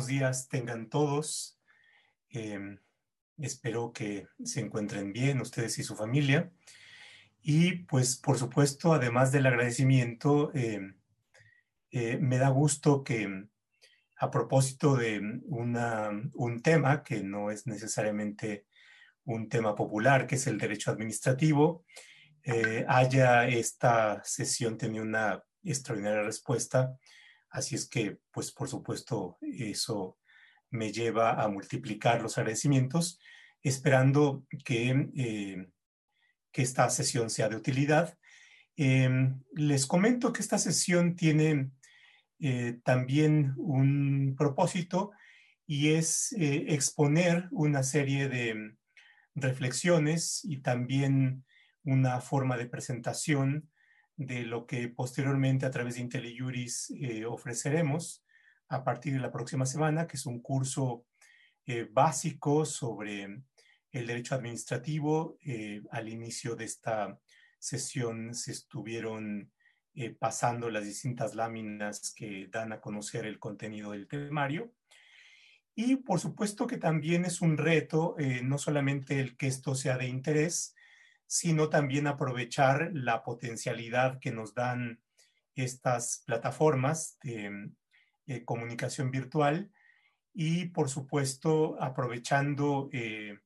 buenos días tengan todos. Em, espero que se encuentren bien ustedes y su familia. Y pues por supuesto, además del agradecimiento, em, eh, me da gusto que a propósito de una, un tema que no es necesariamente un tema popular, que es el derecho administrativo, eh, haya esta sesión tenido una extraordinaria respuesta. Así es que, pues por supuesto, eso me lleva a multiplicar los agradecimientos, esperando que, eh, que esta sesión sea de utilidad. Em, les comento que esta sesión tiene eh, también un propósito y es exponer una serie de reflexiones y también una forma de presentación de lo que posteriormente a través de IntelliJuris eh, ofreceremos a partir de la próxima semana, que es un curso eh, básico sobre el derecho administrativo. Eh, al inicio de esta sesión se estuvieron pasando las distintas láminas que dan a conocer el contenido del temario. Y por supuesto que también es un reto, no solamente el que esto sea de interés, sino también aprovechar la potencialidad que nos dan estas plataformas de eh, comunicación virtual y, por supuesto, aprovechando eh,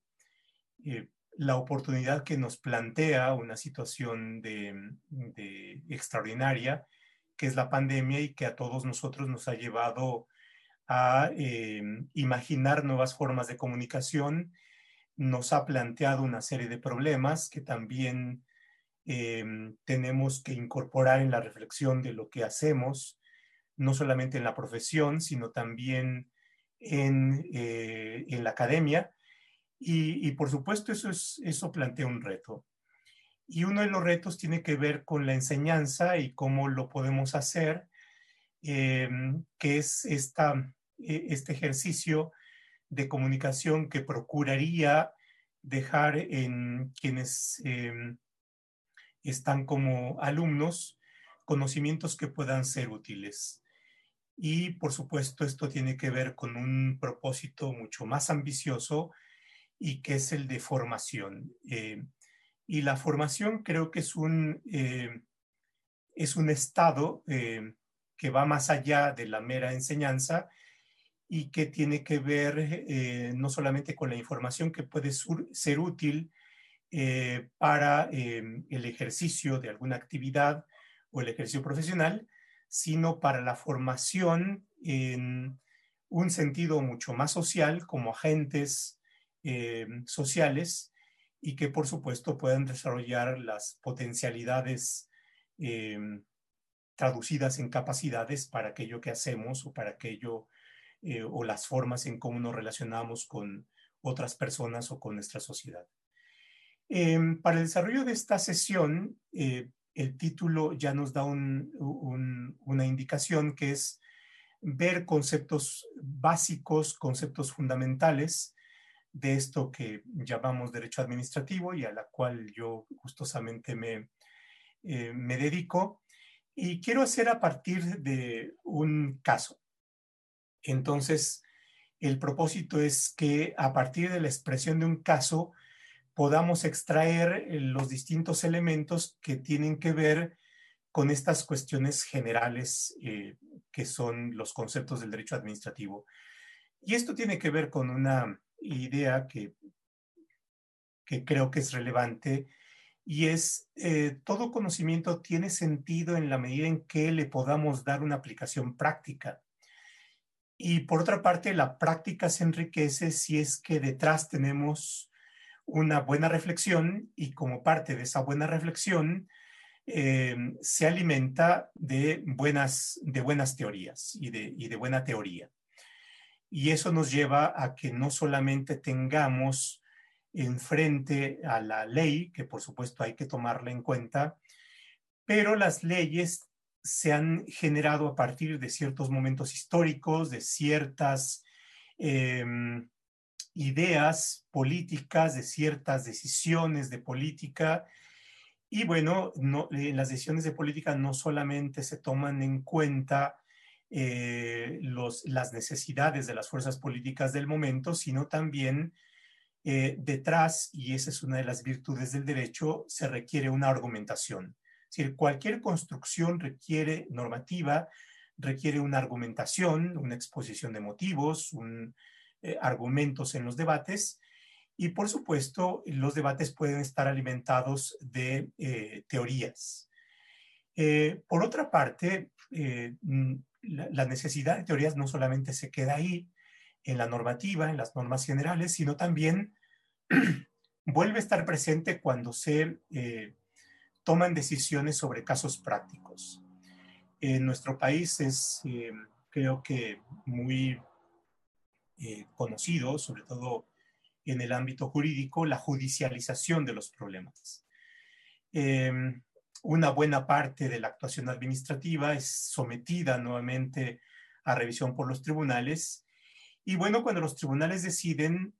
eh, la oportunidad que nos plantea una situación de, extraordinaria, que es la pandemia y que a todos nosotros nos ha llevado a imaginar nuevas formas de comunicación nos ha planteado una serie de problemas que también em, tenemos que incorporar en la reflexión de lo que hacemos, no solamente en la profesión, sino también en, eh, la academia. Y, por supuesto eso, es, eso plantea un reto. Y uno de los retos tiene que ver con la enseñanza y cómo lo podemos hacer, em, que es esta, e, este ejercicio de comunicación que procuraría dejar en quienes em, están como alumnos conocimientos que puedan ser útiles. Y por supuesto esto tiene que ver con un propósito mucho más ambicioso y que es el de formación. Eh, y la formación creo que es un, eh, es un estado eh, que va más allá de la mera enseñanza y que tiene que ver eh, no solamente con la información que puede ser útil eh, para em, el ejercicio de alguna actividad o el ejercicio profesional, sino para la formación en un sentido mucho más social como agentes em, sociales y que por supuesto puedan desarrollar las potencialidades em, traducidas en capacidades para aquello que hacemos o para aquello eh, o las formas en cómo nos relacionamos con otras personas o con nuestra sociedad. Em, para el desarrollo de esta sesión, eh, el título ya nos da una indicación que es ver conceptos básicos, conceptos fundamentales de esto que llamamos derecho administrativo y a la cual yo gustosamente me, eh, me dedico. Y quiero hacer a partir de un caso. Entonces, el propósito es que a partir de la expresión de un caso podamos extraer eh, los distintos elementos que tienen que ver con estas cuestiones generales eh, que son los conceptos del derecho administrativo. Y esto tiene que ver con una idea que, creo que es relevante y es eh, todo conocimiento tiene sentido en la medida en que le podamos dar una aplicación práctica. Y por otra parte, la práctica se enriquece si es que detrás tenemos una buena reflexión y como parte de esa buena reflexión eh, se alimenta de buenas, de buenas teorías y de, y de buena teoría. Y eso nos lleva a que no solamente tengamos enfrente a la ley, que por supuesto hay que tomarla en cuenta, pero las leyes se han generado a partir de ciertos momentos históricos, de ciertas em, ideas políticas, de ciertas decisiones de política. Y bueno, no, las decisiones de política no solamente se toman en cuenta eh, los, las necesidades de las fuerzas políticas del momento, sino también eh, detrás, y esa es una de las virtudes del derecho, se requiere una argumentación. Decir, cualquier construcción requiere normativa, requiere una argumentación, una exposición de motivos, eh, argumentos en los debates, y por supuesto, los debates pueden estar alimentados de teorías. por otra parte, la, necesidad de teorías no solamente se queda ahí en la normativa, en las normas generales, sino también vuelve a estar presente cuando se eh, toman decisiones sobre casos prácticos. En nuestro país es, eh, creo que, muy eh, conocido, sobre todo en el ámbito jurídico, la judicialización de los problemas. Em, una buena parte de la actuación administrativa es sometida nuevamente a revisión por los tribunales. Y bueno, cuando los tribunales deciden,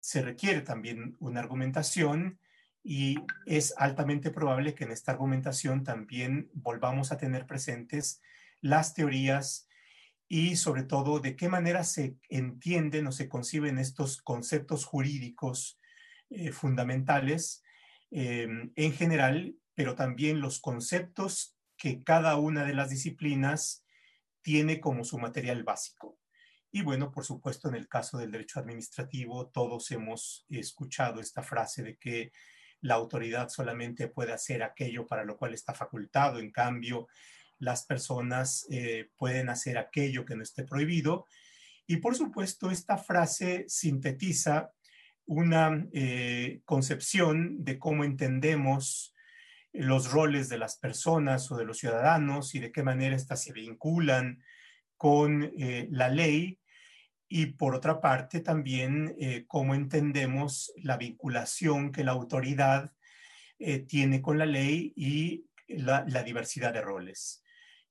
se requiere también una argumentación y es altamente probable que en esta argumentación también volvamos a tener presentes las teorías y sobre todo de qué manera se entienden o se conciben estos conceptos jurídicos eh, fundamentales eh, en general pero también los conceptos que cada una de las disciplinas tiene como su material básico. Y bueno, por supuesto, en el caso del derecho administrativo, todos hemos escuchado esta frase de que la autoridad solamente puede hacer aquello para lo cual está facultado, en cambio, las personas eh, pueden hacer aquello que no esté prohibido. Y por supuesto, esta frase sintetiza una eh, concepción de cómo entendemos los roles de las personas o de los ciudadanos y de qué manera éstas se vinculan con eh, la ley y por otra parte también eh, cómo entendemos la vinculación que la autoridad eh, tiene con la ley y la, diversidad de roles.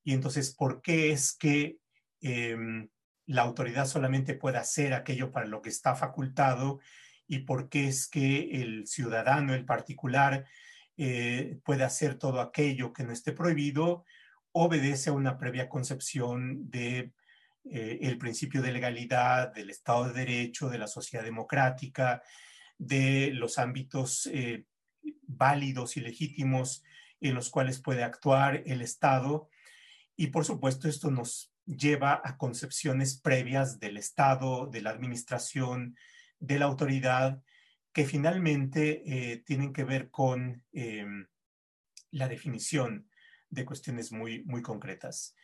Y entonces, ¿por qué es que em, la autoridad solamente puede hacer aquello para lo que está facultado y por qué es que el ciudadano, el particular, eh, puede hacer todo aquello que no esté prohibido, obedece a una previa concepción de eh, el principio de legalidad, del Estado de Derecho, de la sociedad democrática, de los ámbitos eh, válidos y legítimos en los cuales puede actuar el Estado. Y por supuesto esto nos lleva a concepciones previas del Estado, de la administración, de la autoridad, que finalmente eh, tienen que ver con em, la definición de cuestiones muy, muy concretas.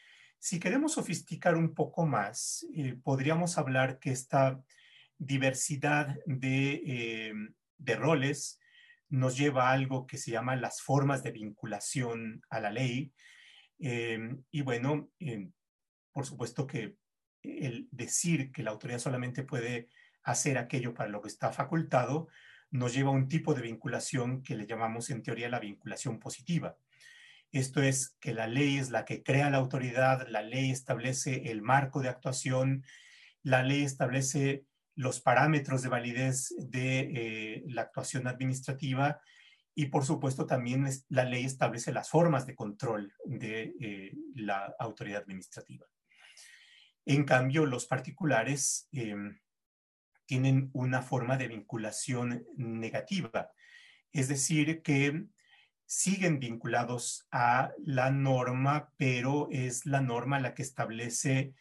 Si queremos sofisticar un poco más, eh, podríamos hablar que esta diversidad de, em, de, roles nos lleva a algo que se llama las formas de vinculación a la ley. Em, y bueno, por supuesto que el decir que la autoridad solamente puede hacer aquello para lo que está facultado, nos lleva a un tipo de vinculación que le llamamos en teoría la vinculación positiva. Esto es que la ley es la que crea la autoridad, la ley establece el marco de actuación, la ley establece los parámetros de validez de eh, la actuación administrativa y por supuesto también la ley establece las formas de control de eh, la autoridad administrativa. En cambio, los particulares em, tienen una forma de vinculación negativa, es decir, que siguen vinculados a la norma, pero es la norma la que establece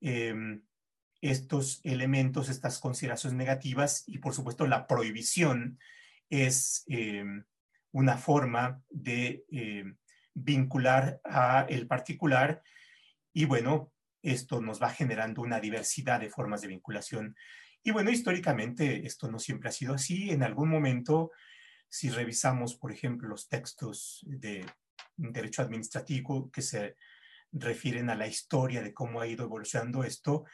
em, estos elementos, estas consideraciones negativas y por supuesto la prohibición es em, una forma de em, vincular a el particular y bueno, esto nos va generando una diversidad de formas de vinculación y bueno, históricamente esto no siempre ha sido así. En algún momento, si revisamos, por ejemplo, los textos de derecho administrativo que se refieren a la historia de cómo ha ido evolucionando esto,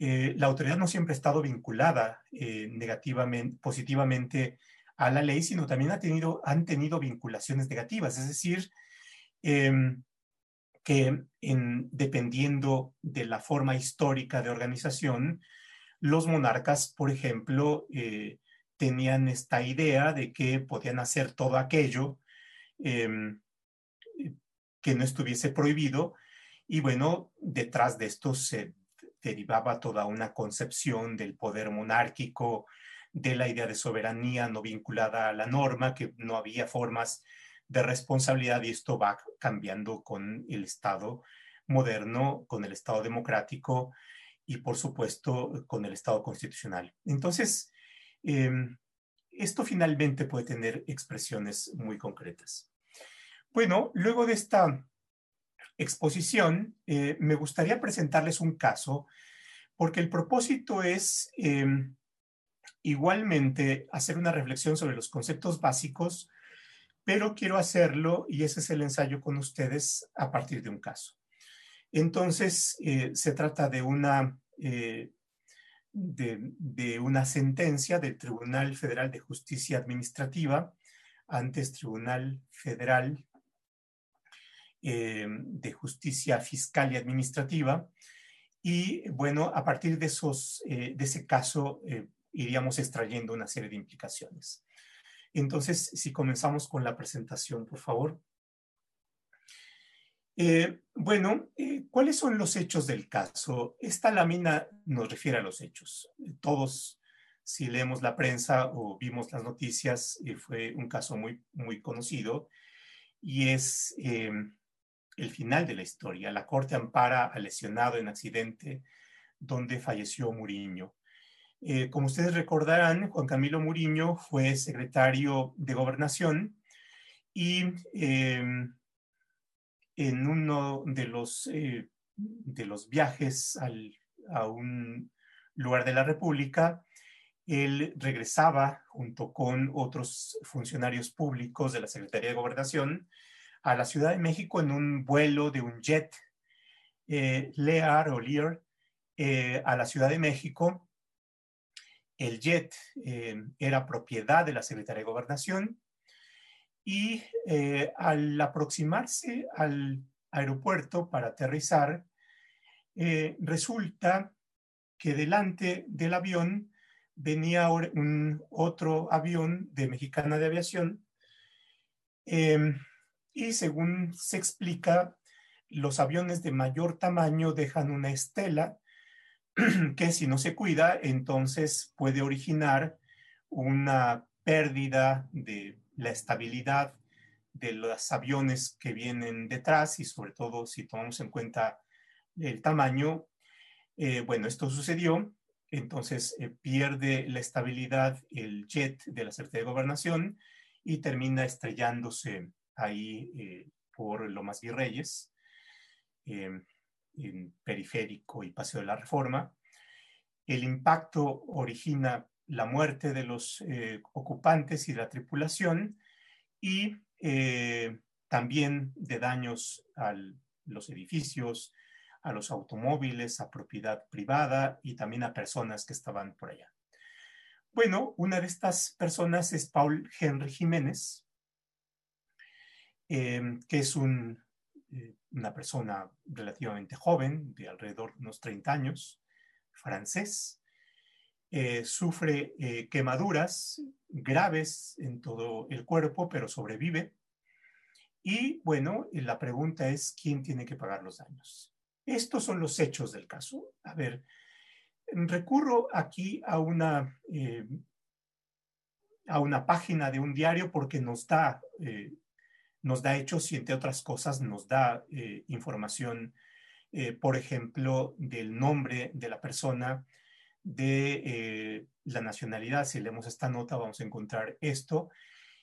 eh, la autoridad no siempre ha estado vinculada eh, negativamente, positivamente a la ley, sino también ha tenido, han tenido vinculaciones negativas, es decir, em, que en, dependiendo de la forma histórica de organización, los monarcas, por ejemplo, eh, tenían esta idea de que podían hacer todo aquello em, que no estuviese prohibido Y bueno, detrás de esto se derivaba toda una concepción del poder monárquico, de la idea de soberanía no vinculada a la norma, que no había formas de responsabilidad y esto va cambiando con el Estado moderno, con el Estado democrático y por supuesto con el Estado constitucional. Entonces, em, esto finalmente puede tener expresiones muy concretas. Bueno, luego de esta exposición, eh, me gustaría presentarles un caso porque el propósito es em, igualmente hacer una reflexión sobre los conceptos básicos, pero quiero hacerlo, y ese es el ensayo con ustedes, a partir de un caso. Entonces, eh, se trata de una, eh, de, una sentencia del Tribunal Federal de Justicia Administrativa, antes Tribunal Federal eh, de Justicia Fiscal y Administrativa. Y bueno, a partir de, esos, de ese caso iríamos extrayendo una serie de implicaciones. Entonces, si comenzamos con la presentación, por favor. Eh, bueno, eh, ¿cuáles son los hechos del caso? Esta lámina nos refiere a los hechos. Todos, si leemos la prensa o vimos las noticias, eh, fue un caso muy, muy conocido y es el final de la historia. La Corte ampara al lesionado en accidente donde falleció Muriño. Como ustedes recordarán, Juan Camilo Muriño fue secretario de Gobernación y en uno de los, eh, de los viajes a un lugar de la República, él regresaba junto con otros funcionarios públicos de la Secretaría de Gobernación a la Ciudad de México en un vuelo de un jet eh, Lear o Lear a la Ciudad de México. El jet eh, era propiedad de la Secretaría de Gobernación y eh, al aproximarse al aeropuerto para aterrizar, eh, resulta que delante del avión venía otro avión de Mexicana de Aviación em, y según se explica, los aviones de mayor tamaño dejan una estela que si no se cuida, entonces puede originar una pérdida de la estabilidad de los aviones que vienen detrás y sobre todo si tomamos en cuenta el tamaño. Eh, bueno, esto sucedió, entonces eh, pierde la estabilidad el jet de la Secretaría de Gobernación y termina estrellándose ahí eh, por Lomas Virreyes en Periférico y Paseo de la Reforma. El impacto origina la muerte de los eh, ocupantes y la tripulación y eh, también de daños a los edificios, a los automóviles, a propiedad privada y también a personas que estaban por allá. Bueno, una de estas personas es Paul Henry Jiménez, eh, que es eh, una persona relativamente joven, de alrededor de unos 30 años, francés, eh, sufre eh, quemaduras graves en todo el cuerpo, pero sobrevive. Y bueno, la pregunta es, ¿quién tiene que pagar los daños? Estos son los hechos del caso. A ver, recurro aquí a una, a una página de un diario porque nos da nos da hechos y entre otras cosas nos da eh, información, eh, por ejemplo, del nombre de la persona, de eh, la nacionalidad. Si leemos esta nota vamos a encontrar esto.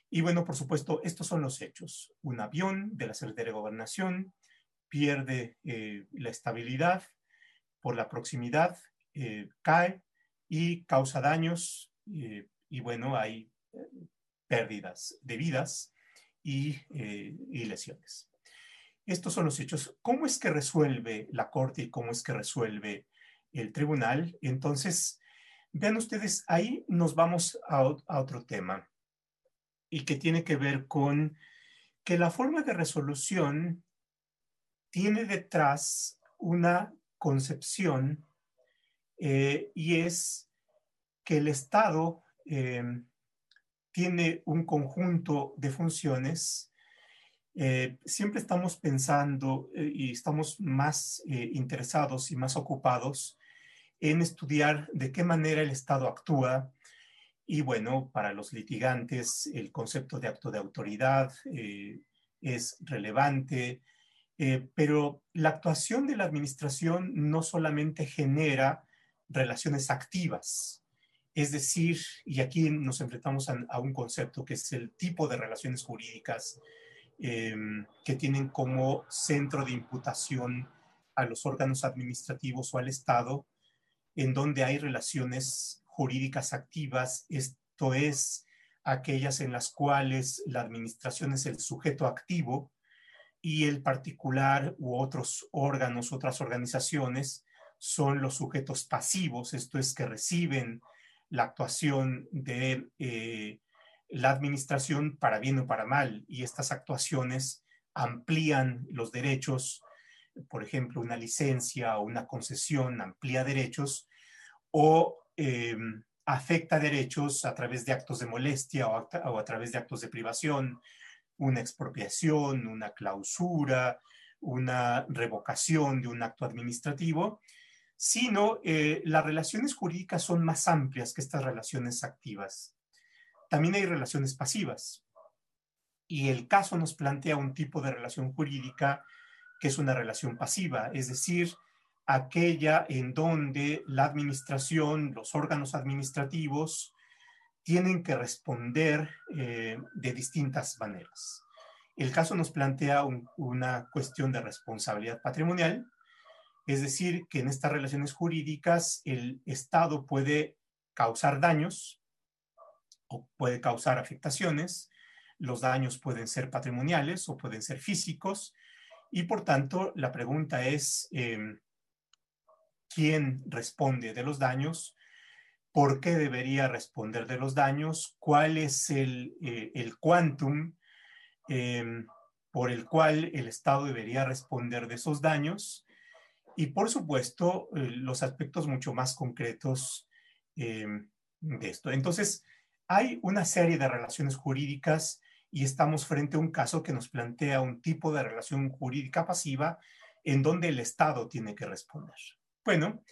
Y bueno, por supuesto, estos son los hechos. Un avión de la Secretaría de Gobernación pierde la estabilidad por la proximidad, cae y causa daños. y bueno, hay pérdidas de vidas eh, y, lesiones. Estos son los hechos. ¿Cómo es que resuelve la Corte y cómo es que resuelve el tribunal? Entonces, vean ustedes, ahí nos vamos a, otro tema y que tiene que ver con que la forma de resolución tiene detrás una concepción eh, y es que el Estado eh, tiene un conjunto de funciones eh, siempre estamos pensando y estamos más interesados y más ocupados en estudiar de qué manera el Estado actúa. Y bueno, para los litigantes el concepto de acto de autoridad es relevante, pero la actuación de la administración no solamente genera relaciones activas, es decir, y aquí nos enfrentamos a un concepto que es el tipo de relaciones jurídicas Em, que tienen como centro de imputación a los órganos administrativos o al Estado, en donde hay relaciones jurídicas activas, esto es, aquellas en las cuales la administración es el sujeto activo y el particular u otros órganos, otras organizaciones son los sujetos pasivos, esto es, que reciben la actuación de eh, la administración para bien o para mal y estas actuaciones amplían los derechos, por ejemplo, una licencia o una concesión amplía derechos o eh, afecta derechos a través de actos de molestia o a, través de actos de privación, una expropiación, una clausura, una revocación de un acto administrativo, sino eh, las relaciones jurídicas son más amplias que estas relaciones activas. También hay relaciones pasivas. Y el caso nos plantea un tipo de relación jurídica que es una relación pasiva, es decir, aquella en donde la administración, los órganos administrativos, tienen que responder eh, de distintas maneras. El caso nos plantea una cuestión de responsabilidad patrimonial, es decir, que en estas relaciones jurídicas el Estado puede causar daños o puede causar afectaciones. Los daños pueden ser patrimoniales o pueden ser físicos. Y por tanto, la pregunta es, em, ¿quién responde de los daños? ¿Por qué debería responder de los daños? ¿Cuál es el, eh, el quantum em, por el cual el Estado debería responder de esos daños? Y por supuesto, eh, los aspectos mucho más concretos em, de esto. Entonces, hay una serie de relaciones jurídicas y estamos frente a un caso que nos plantea un tipo de relación jurídica pasiva en donde el Estado tiene que responder. Bueno,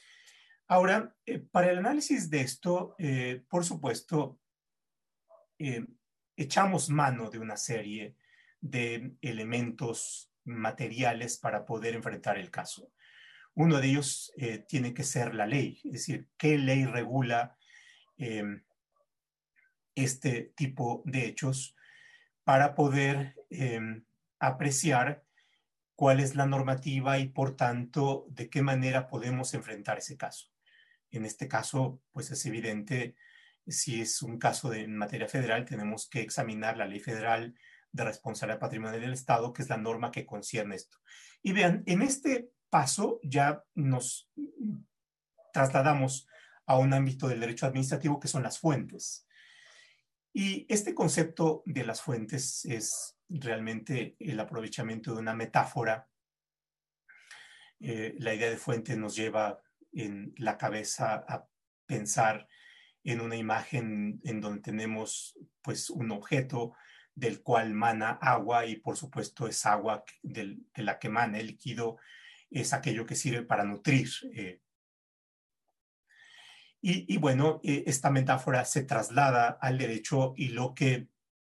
ahora, eh, para el análisis de esto, eh, por supuesto, eh, echamos mano de una serie de elementos materiales para poder enfrentar el caso. Uno de ellos tiene que ser la ley, es decir, qué ley regula este tipo de hechos para poder em, apreciar cuál es la normativa y por tanto de qué manera podemos enfrentar ese caso. En este caso, pues es evidente, si es un caso de materia federal, tenemos que examinar la ley federal de responsabilidad patrimonial del Estado, que es la norma que concierne esto. Y vean, en este paso ya nos trasladamos a un ámbito del derecho administrativo que son las fuentes. Y este concepto de las fuentes es realmente el aprovechamiento de una metáfora. Eh, la idea de fuente nos lleva en la cabeza a pensar en una imagen en donde tenemos pues un objeto del cual mana agua y por supuesto es agua de la que mana el líquido es aquello que sirve para nutrir eh, y, bueno, eh, esta metáfora se traslada al derecho y lo que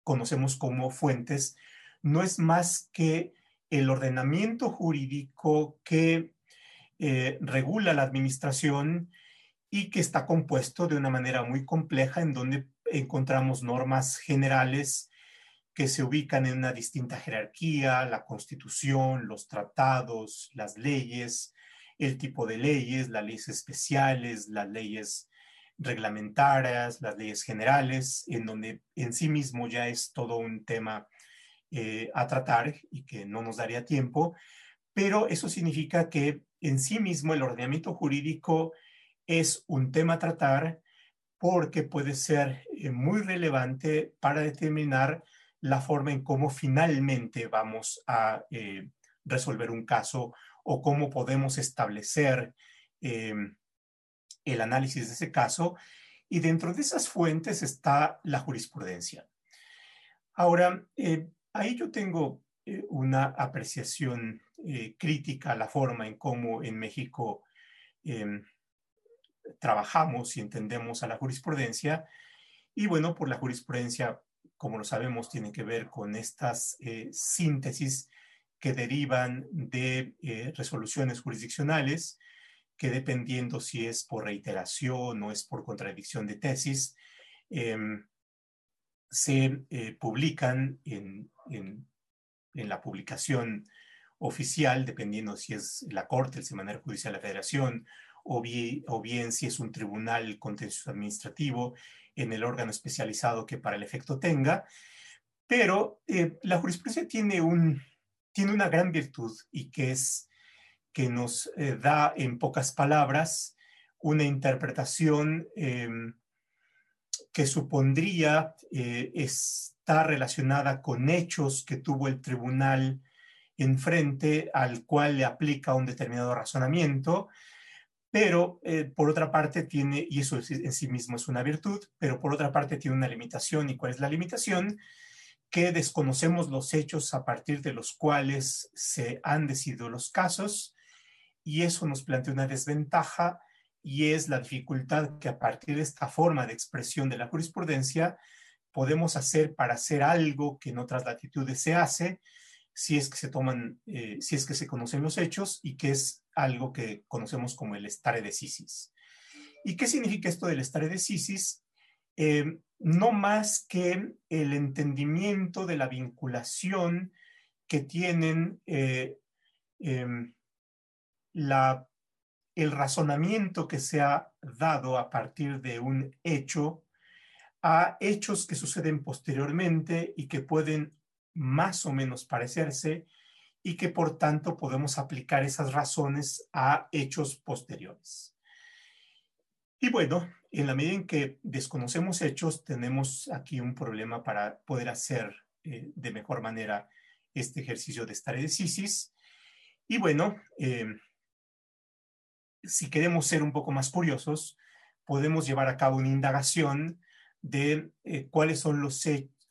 conocemos como fuentes no es más que el ordenamiento jurídico que eh, regula la administración y que está compuesto de una manera muy compleja en donde encontramos normas generales que se ubican en una distinta jerarquía, la constitución, los tratados, las leyes, el tipo de leyes, las leyes especiales, las leyes reglamentarias, las leyes generales, en donde en sí mismo ya es todo un tema eh, a tratar y que no nos daría tiempo, pero eso significa que en sí mismo el ordenamiento jurídico es un tema a tratar porque puede ser eh, muy relevante para determinar la forma en cómo finalmente vamos a eh, resolver un caso o cómo podemos establecer em, el análisis de ese caso. Y dentro de esas fuentes está la jurisprudencia. Ahora, eh, ahí yo tengo eh, una apreciación eh, crítica a la forma en cómo en México em, trabajamos y entendemos a la jurisprudencia. Y bueno, por la jurisprudencia, como lo sabemos, tiene que ver con estas síntesis que derivan de resoluciones jurisdiccionales, que dependiendo si es por reiteración o es por contradicción de tesis, em, se publican en, en la publicación oficial, dependiendo si es la Corte, el Semanario Judicial de la Federación, o bien, o bien si es un tribunal contencioso administrativo en el órgano especializado que para el efecto tenga. Pero eh, la jurisprudencia tiene, un, tiene una gran virtud y que es que nos eh, da en pocas palabras una interpretación em, que supondría eh, está relacionada con hechos que tuvo el tribunal enfrente al cual le aplica un determinado razonamiento, pero eh, por otra parte tiene, y eso en sí mismo es una virtud, pero por otra parte tiene una limitación. ¿Y cuál es la limitación? Que desconocemos los hechos a partir de los cuales se han decidido los casos y eso nos plantea una desventaja y es la dificultad que a partir de esta forma de expresión de la jurisprudencia podemos hacer para hacer algo que en otras latitudes se hace, si es que se toman, eh, si es que se conocen los hechos y que es algo que conocemos como el stare decisis. ¿Y qué significa esto del stare decisis? Eh, no más que el entendimiento de la vinculación que tienen eh, em, la el razonamiento que se ha dado a partir de un hecho a hechos que suceden posteriormente y que pueden más o menos parecerse y que por tanto podemos aplicar esas razones a hechos posteriores. Y bueno, en la medida en que desconocemos hechos, tenemos aquí un problema para poder hacer eh, de mejor manera este ejercicio de stare decisis. Y bueno, eh, si queremos ser un poco más curiosos, podemos llevar a cabo una indagación de eh, cuáles, son los,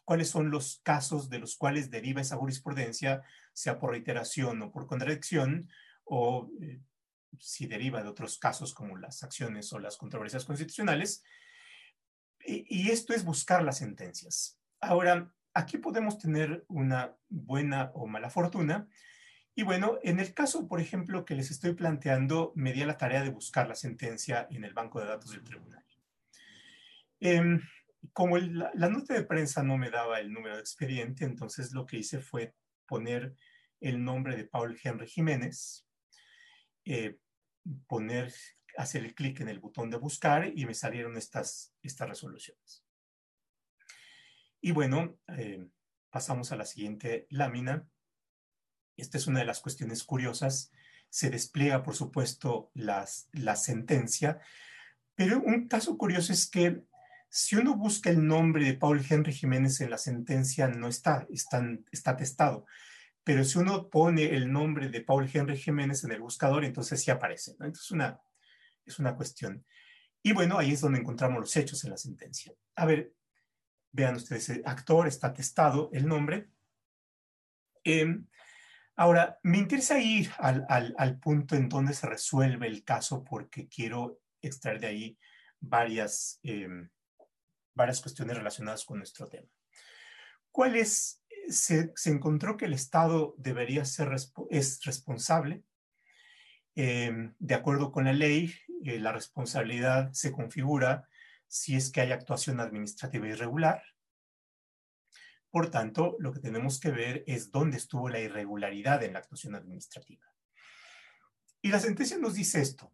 cuáles son los casos de los cuales deriva esa jurisprudencia, sea por reiteración o por contradicción, o si deriva de otros casos como las acciones o las controversias constitucionales. y esto es buscar las sentencias. Ahora, aquí podemos tener una buena o mala fortuna, y bueno, en el caso, por ejemplo, que les estoy planteando, me di a la tarea de buscar la sentencia en el banco de datos del tribunal. Em, como la, nota de prensa no me daba el número de expediente, entonces lo que hice fue poner el nombre de Paul Henry Jiménez, eh, poner, hacer el clic en el botón de buscar y me salieron estas, estas resoluciones. Y bueno, eh, pasamos a la siguiente lámina esta es una de las cuestiones curiosas. Se despliega, por supuesto, las, la sentencia, pero un caso curioso es que si uno busca el nombre de Paul Henry Jiménez en la sentencia, no está, está, está testado. Pero si uno pone el nombre de Paul Henry Jiménez en el buscador, entonces sí aparece. Entonces una, es una cuestión. Y bueno, ahí es donde encontramos los hechos en la sentencia. A ver, vean ustedes, el actor está testado el nombre. Eh, Ahora, me interesa ir al, punto en donde se resuelve el caso porque quiero extraer de ahí varias, em, varias cuestiones relacionadas con nuestro tema. ¿Cuál es? Se, encontró que el Estado debería ser es responsable. Em, de acuerdo con la ley, eh, la responsabilidad se configura si es que hay actuación administrativa irregular por tanto, lo que tenemos que ver es dónde estuvo la irregularidad en la actuación administrativa. Y la sentencia nos dice esto.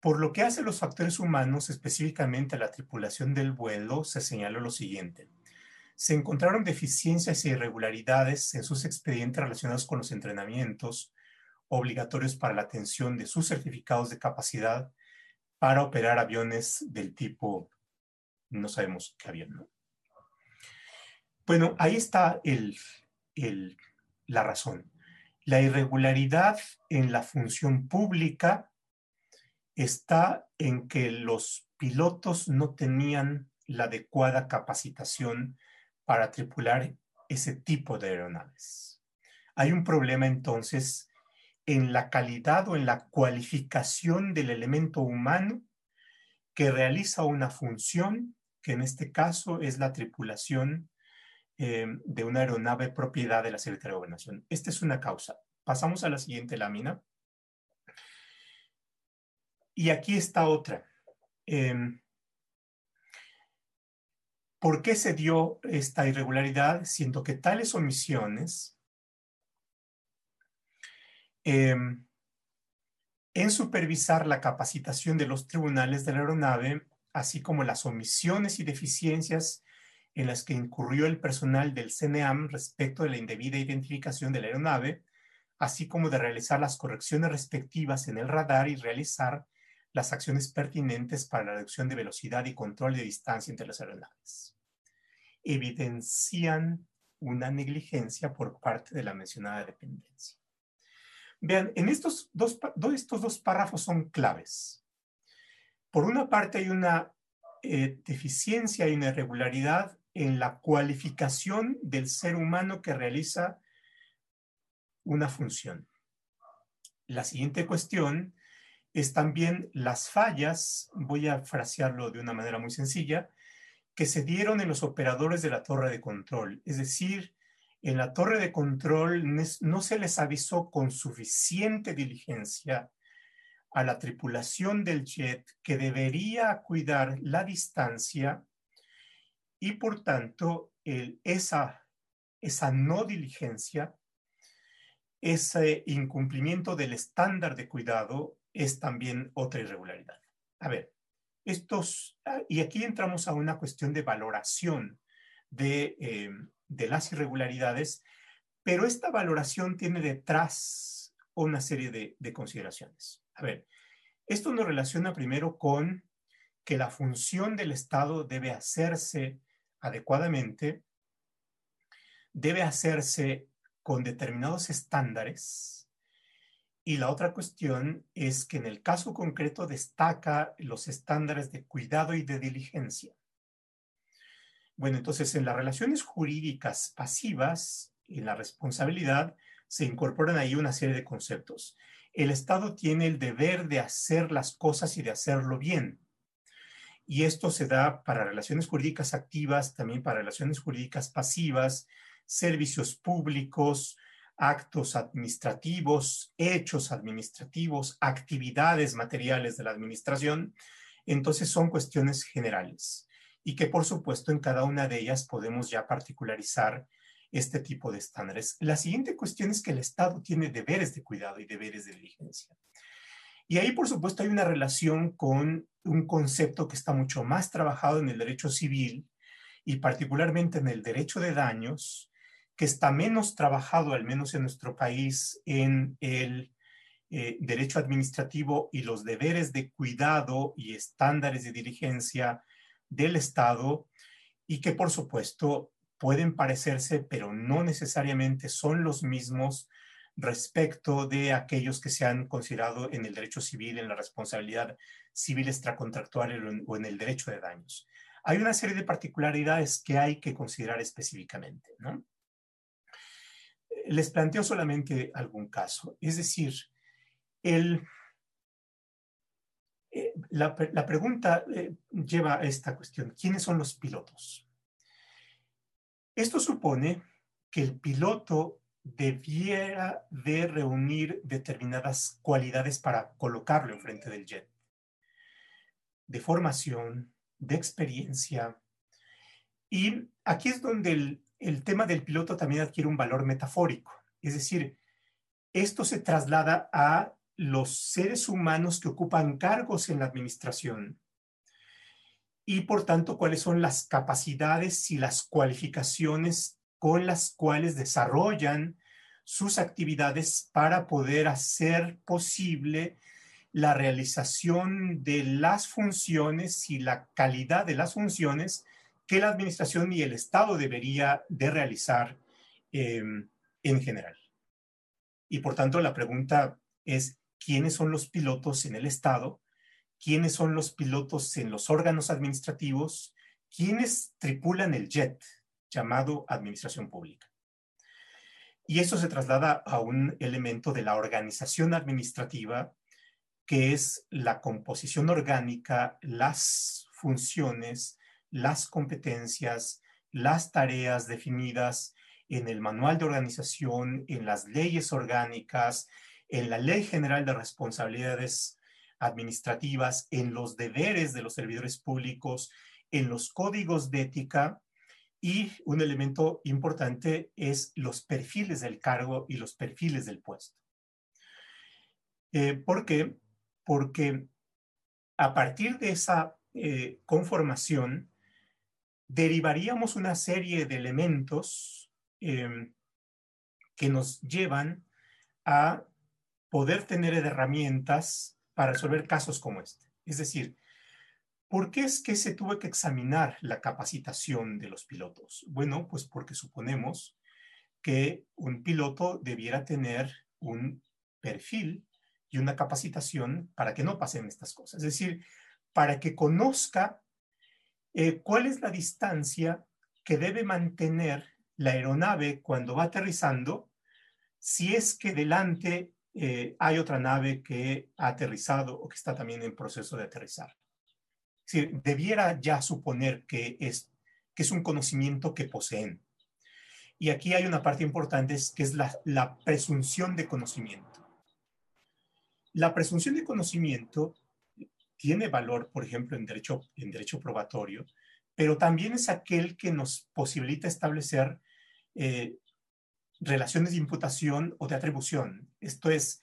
Por lo que hace los factores humanos, específicamente a la tripulación del vuelo, se señaló lo siguiente. Se encontraron deficiencias e irregularidades en sus expedientes relacionados con los entrenamientos obligatorios para la atención de sus certificados de capacidad para operar aviones del tipo, no sabemos qué avión, ¿no? Bueno, ahí está la razón. La irregularidad en la función pública está en que los pilotos no tenían la adecuada capacitación para tripular ese tipo de aeronaves. Hay un problema entonces en la calidad o en la cualificación del elemento humano que realiza una función, que en este caso es la tripulación eh, de una aeronave propiedad de la Secretaría de Gobernación. Esta es una causa. Pasamos a la siguiente lámina. Y aquí está otra. Em, ¿Por qué se dio esta irregularidad? Siendo que tales omisiones em, en supervisar la capacitación de los tribunales de la aeronave, así como las omisiones y deficiencias en las que incurrió el personal del CNEAM respecto de la indebida identificación de la aeronave, así como de realizar las correcciones respectivas en el radar y realizar las acciones pertinentes para la reducción de velocidad y control de distancia entre las aeronaves. Evidencian una negligencia por parte de la mencionada dependencia. Vean, en estos dos, estos dos párrafos son claves. Por una parte hay una eh, deficiencia y una irregularidad en la cualificación del ser humano que realiza una función. La siguiente cuestión es también las fallas, voy a frasearlo de una manera muy sencilla, que se dieron en los operadores de la torre de control. Es decir, en la torre de control no se les avisó con suficiente diligencia a la tripulación del jet que debería cuidar la distancia y por tanto esa, esa no diligencia, ese incumplimiento del estándar de cuidado es también otra irregularidad. A ver, estos, ah, y aquí entramos a una cuestión de valoración de, eh, de las irregularidades, pero esta valoración tiene detrás una serie de, de consideraciones. A ver, esto nos relaciona primero con que la función del Estado debe hacerse adecuadamente, debe hacerse con determinados estándares y la otra cuestión es que en el caso concreto destaca los estándares de cuidado y de diligencia. Bueno, entonces en las relaciones jurídicas pasivas, en la responsabilidad, se incorporan ahí una serie de conceptos. El Estado tiene el deber de hacer las cosas y de hacerlo bien. Y esto se da para relaciones jurídicas activas, también para relaciones jurídicas pasivas, servicios públicos, actos administrativos, hechos administrativos, actividades materiales de la administración, entonces son cuestiones generales y que por supuesto en cada una de ellas podemos ya particularizar este tipo de estándares. La siguiente cuestión es que el Estado tiene deberes de cuidado y deberes de diligencia. Y ahí, por supuesto, hay una relación con un concepto que está mucho más trabajado en el derecho civil y particularmente en el derecho de daños, que está menos trabajado, al menos en nuestro país, en el eh, derecho administrativo y los deberes de cuidado y estándares de diligencia del Estado, y que por supuesto pueden parecerse, pero no necesariamente son los mismos respecto de aquellos que se han considerado en el derecho civil, en la responsabilidad civil extracontractual o en el derecho de daños. Hay una serie de particularidades que hay que considerar específicamente, ¿no? Les planteo solamente algún caso. Es decir, eh, la, pregunta eh, lleva a esta cuestión. ¿Quiénes son los pilotos? Esto supone que el piloto debiera de reunir determinadas cualidades para colocarlo enfrente del jet. De formación, de experiencia. Y aquí es donde el, el tema del piloto también adquiere un valor metafórico. Es decir, esto se traslada a los seres humanos que ocupan cargos en la administración y por tanto cuáles son las capacidades y las cualificaciones con las cuales desarrollan sus actividades para poder hacer posible la realización de las funciones y la calidad de las funciones que la administración y el Estado debería de realizar em, en general. Y por tanto, la pregunta es, ¿quiénes son los pilotos en el Estado? ¿Quiénes son los pilotos en los órganos administrativos? ¿Quiénes tripulan el jet? llamado administración pública. Y eso se traslada a un elemento de la organización administrativa, que es la composición orgánica, las funciones, las competencias, las tareas definidas en el manual de organización, en las leyes orgánicas, en la Ley General de Responsabilidades Administrativas, en los deberes de los servidores públicos, en los códigos de ética y un elemento importante es los perfiles del cargo y los perfiles del puesto. Eh, ¿Por qué? Porque a partir de esa eh, conformación, derivaríamos una serie de elementos em, que nos llevan a poder tener herramientas para resolver casos como este. Es decir, ¿Por qué es que se tuvo que examinar la capacitación de los pilotos? Bueno, pues porque suponemos que un piloto debiera tener un perfil y una capacitación para que no pasen estas cosas. Es decir, para que conozca eh, cuál es la distancia que debe mantener la aeronave cuando va aterrizando si es que delante eh, hay otra nave que ha aterrizado o que está también en proceso de aterrizar debiera ya suponer que es, que es un conocimiento que poseen. Y aquí hay una parte importante que es la, la presunción de conocimiento. La presunción de conocimiento tiene valor, por ejemplo, en derecho, en derecho probatorio, pero también es aquel que nos posibilita establecer eh, relaciones de imputación o de atribución. Esto es,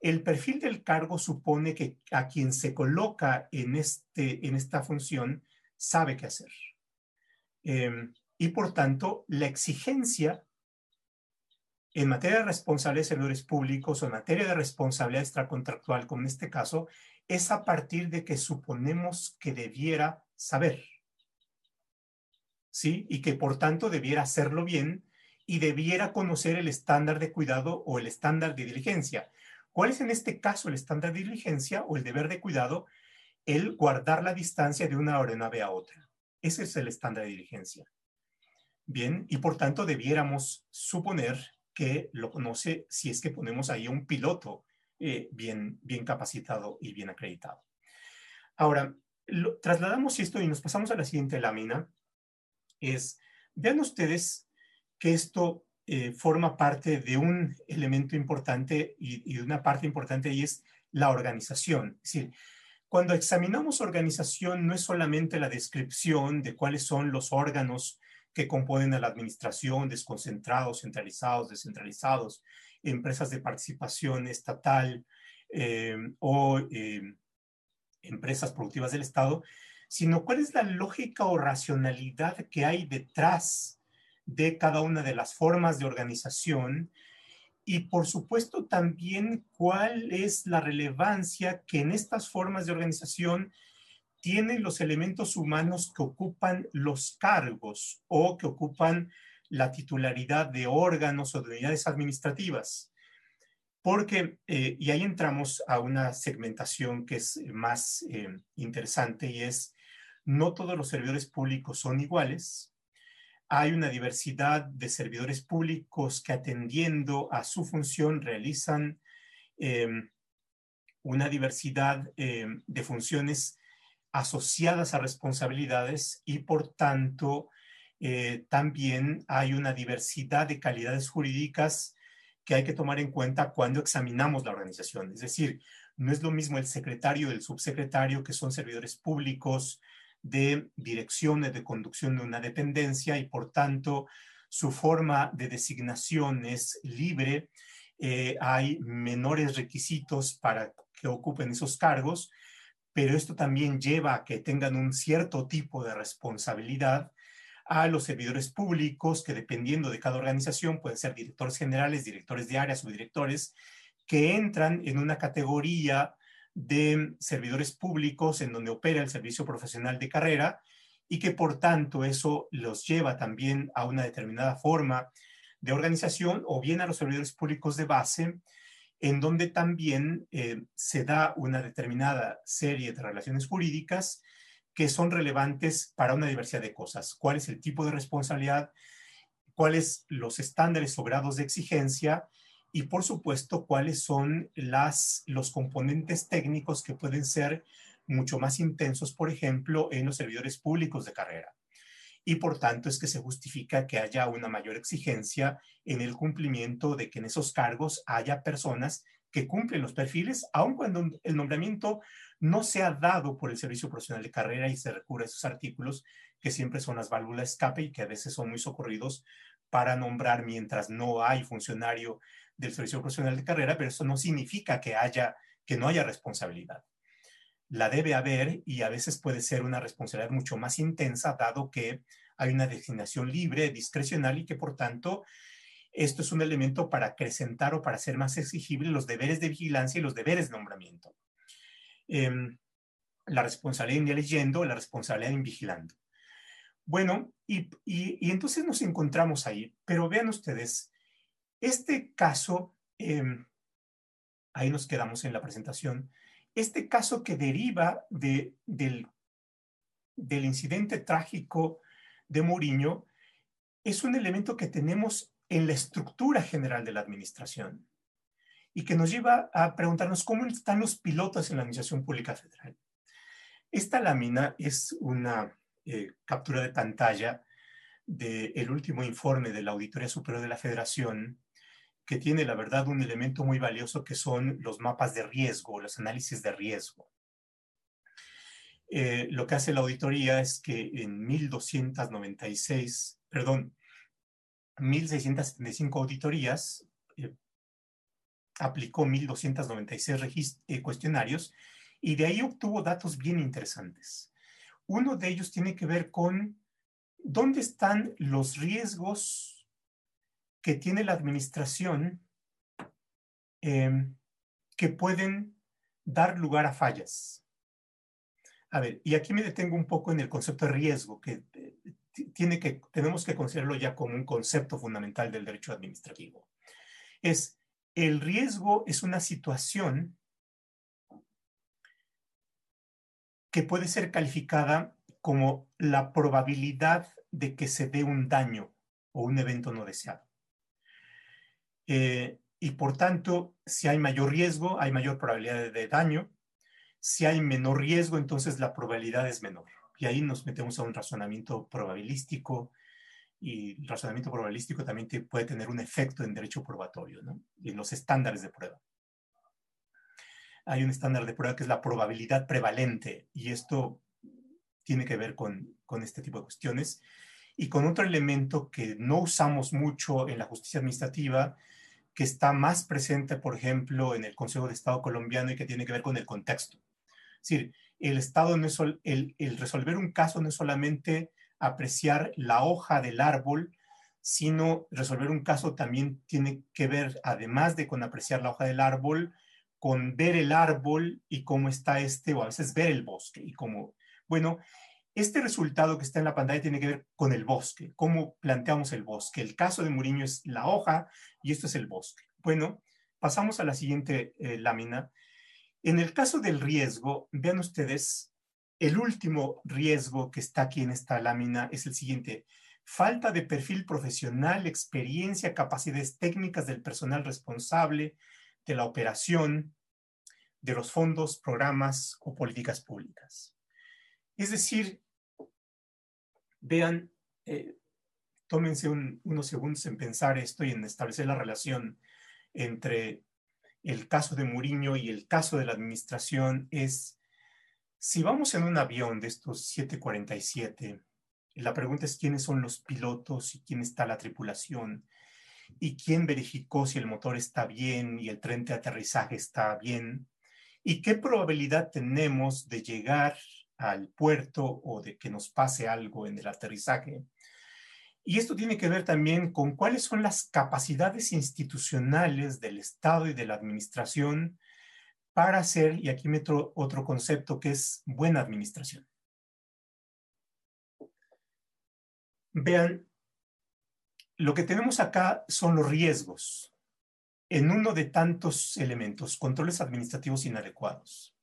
el perfil del cargo supone que a quien se coloca en, este, en esta función sabe qué hacer. Em, y por tanto, la exigencia en materia de responsabilidad de servidores públicos o en materia de responsabilidad extracontractual, como en este caso, es a partir de que suponemos que debiera saber. ¿Sí? Y que por tanto debiera hacerlo bien y debiera conocer el estándar de cuidado o el estándar de diligencia. ¿Cuál es en este caso el estándar de diligencia o el deber de cuidado? El guardar la distancia de una aeronave a otra. Ese es el estándar de diligencia. Bien, y por tanto debiéramos suponer que lo conoce si es que ponemos ahí un piloto eh, bien, bien capacitado y bien acreditado. Ahora, trasladamos esto y nos pasamos a la siguiente lámina. Es, vean ustedes que esto eh, forma parte de un elemento importante y, una parte importante y es la organización. Es decir, cuando examinamos organización no es solamente la descripción de cuáles son los órganos que componen a la administración, desconcentrados, centralizados, descentralizados, empresas de participación estatal eh, o eh, empresas productivas del Estado, sino cuál es la lógica o racionalidad que hay detrás de cada una de las formas de organización y por supuesto también cuál es la relevancia que en estas formas de organización tienen los elementos humanos que ocupan los cargos o que ocupan la titularidad de órganos o de unidades administrativas. Porque, eh, y ahí entramos a una segmentación que es más eh, interesante y es, no todos los servidores públicos son iguales, hay una diversidad de servidores públicos que atendiendo a su función realizan em, una diversidad em, de funciones asociadas a responsabilidades y por tanto eh, también hay una diversidad de calidades jurídicas que hay que tomar en cuenta cuando examinamos la organización. Es decir, no es lo mismo el secretario y el subsecretario, que son servidores públicos, de direcciones de conducción de una dependencia y por tanto su forma de designación es libre. Eh, hay menores requisitos para que ocupen esos cargos, pero esto también lleva a que tengan un cierto tipo de responsabilidad a los servidores públicos que dependiendo de cada organización pueden ser directores generales, directores de áreas, subdirectores, que entran en una categoría de servidores públicos en donde opera el servicio profesional de carrera y que por tanto eso los lleva también a una determinada forma de organización o bien a los servidores públicos de base, en donde también eh, se da una determinada serie de relaciones jurídicas que son relevantes para una diversidad de cosas. ¿Cuál es el tipo de responsabilidad? cuáles los estándares o grados de exigencia y por supuesto cuáles son las, los componentes técnicos que pueden ser mucho más intensos, por ejemplo, en los servidores públicos de carrera. Y por tanto es que se justifica que haya una mayor exigencia en el cumplimiento de que en esos cargos haya personas que cumplen los perfiles, aun cuando el nombramiento no se ha dado por el Servicio Profesional de Carrera y se recurre a esos artículos que siempre son las válvulas escape y que a veces son muy socorridos para nombrar mientras no hay funcionario del Servicio Profesional de Carrera, pero eso no significa que haya que no haya responsabilidad. La debe haber y a veces puede ser una responsabilidad mucho más intensa dado que hay una designación libre, discrecional y que por tanto esto es un elemento para acrecentar o para hacer más exigibles los deberes de vigilancia y los deberes de nombramiento. Em, la responsabilidad en leyendo, la responsabilidad en vigilando. Bueno, y, entonces nos encontramos ahí, pero vean ustedes, este caso, em, ahí nos quedamos en la presentación, este caso que deriva de, del, del incidente trágico de Mourinho es un elemento que tenemos en la estructura general de la administración y que nos lleva a preguntarnos cómo están los pilotos en la Administración Pública Federal. Esta lámina es una eh, captura de pantalla del último informe de la Auditoría Superior de la Federación, que tiene, la verdad, un elemento muy valioso que son los mapas de riesgo, los análisis de riesgo. Eh, lo que hace la auditoría es que en 1296, perdón, 1675 auditorías, eh, aplicó 1296 cuestionarios y de ahí obtuvo datos bien interesantes. Uno de ellos tiene que ver con dónde están los riesgos que tiene la administración em, que pueden dar lugar a fallas. A ver, y aquí me detengo un poco en el concepto de riesgo, que eh, tiene que, tenemos que considerarlo ya como un concepto fundamental del derecho administrativo. Es, el riesgo es una situación que puede ser calificada como la probabilidad de que se dé un daño o un evento no deseado. Eh, y por tanto, si hay mayor riesgo, hay mayor probabilidad de daño. Si hay menor riesgo, entonces la probabilidad es menor. Y ahí nos metemos a un razonamiento probabilístico y el razonamiento probabilístico también puede tener un efecto en derecho probatorio, ¿no? en los estándares de prueba hay un estándar de prueba que es la probabilidad prevalente y esto tiene que ver con, con este tipo de cuestiones. Y con otro elemento que no usamos mucho en la justicia administrativa, que está más presente, por ejemplo, en el Consejo de Estado colombiano y que tiene que ver con el contexto. Es decir, el Estado no es el, el resolver un caso no es solamente apreciar la hoja del árbol, sino resolver un caso también tiene que ver, además de con apreciar la hoja del árbol, con ver el árbol y cómo está este, o a veces ver el bosque y cómo, bueno, este resultado que está en la pantalla tiene que ver con el bosque, cómo planteamos el bosque. El caso de Muriño es la hoja y esto es el bosque. Bueno, pasamos a la siguiente eh, lámina. En el caso del riesgo, vean ustedes, el último riesgo que está aquí en esta lámina es el siguiente. Falta de perfil profesional, experiencia, capacidades técnicas del personal responsable, de la operación de los fondos, programas o políticas públicas. Es decir, vean, eh, tómense unos segundos en pensar esto y en establecer la relación entre el caso de Muriño y el caso de la administración es, si vamos en un avión de estos 747, la pregunta es quiénes son los pilotos y quién está la tripulación y quién verificó si el motor está bien y el tren de aterrizaje está bien y qué probabilidad tenemos de llegar al puerto o de que nos pase algo en el aterrizaje. Y esto tiene que ver también con cuáles son las capacidades institucionales del Estado y de la administración para hacer, y aquí meto otro concepto que es buena administración. Vean, lo que tenemos acá son los riesgos en uno de tantos elementos, controles administrativos inadecuados.